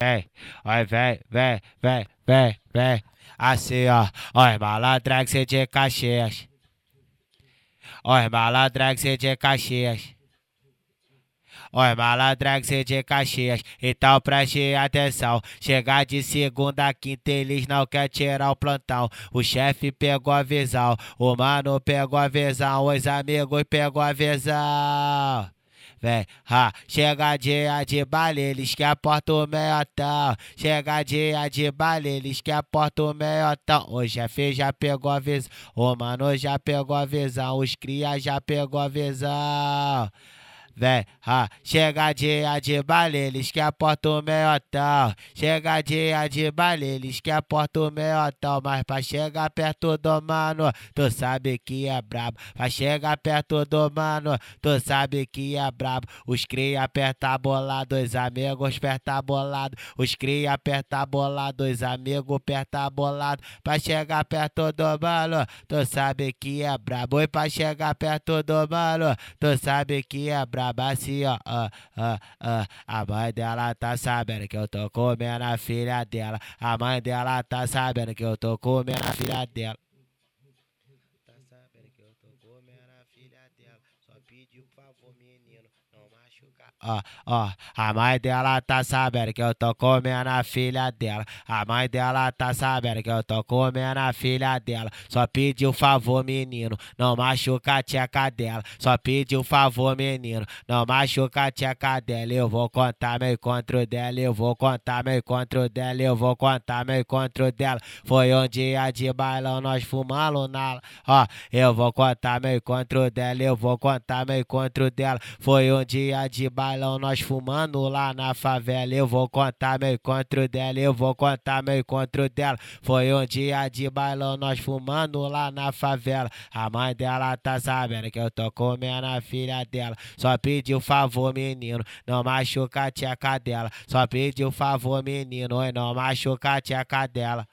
vem, oi, vem, vem, vem, vem, vem. Assim, ó, oi, malandra que cê de Caxias. Oi, malandra que cê de Caxias. Oi, malandra que cê de Caxias, então preste atenção. Chegar de segunda, quinta, eles não quer tirar o plantão. O chefe pegou a visão, o mano pegou a visão, os amigos pegou a visão. Vem, ha, chega dia de baile, eles que aportam o meiotão. Chega dia de baile, eles que aportam o meiotão. O chefe já pegou a visão, o mano já pegou a visão, os cria já pegou a visão vem, ha, chega dia de baile, eles que aportam o meiotão. Chega dia de baile, eles que aportam o meiotão. Mas pra chegar perto do mano, tu sabe que é brabo. Pra chegar perto do mano, tu sabe que é brabo. Os cria aperta bolado, os amigos aperta bolado. Os cria aperta bolado, os amigos aperta bolado. Pra chegar perto do mano, tu sabe que é brabo. E pra chegar perto do mano, tu sabe que é brabo assim. A mãe dela tá sabendo que eu tô comendo a filha dela. A mãe dela tá sabendo que eu tô comendo a filha dela. Tá sabendo que eu tô comendo a filha dela. Só pediu por favor, menino, não machucar. Ó, ó, a mãe dela tá sabendo que eu tô comendo a filha dela. A mãe dela tá sabendo que eu tô comendo a filha dela. Só pediu favor, menino, não machuca a tcheca dela. Só pediu favor, menino, não machuca a tcheca dela. Eu vou contar meu encontro dela, eu vou contar meu encontro dela, eu vou contar meu encontro dela. Foi um dia de bailão, nós fumando na. Ó, eu vou contar meu encontro dela, eu vou contar meu encontro dela. Foi um dia de bailão, nós fumando lá na favela. Eu vou contar meu encontro dela, eu vou contar meu encontro dela. Foi um dia de bailão, nós fumando lá na favela. A mãe dela tá sabendo que eu tô comendo a filha dela. Só pediu favor, menino, não machuca a tcheca dela. Só pediu favor, menino, e não machuca a tcheca dela.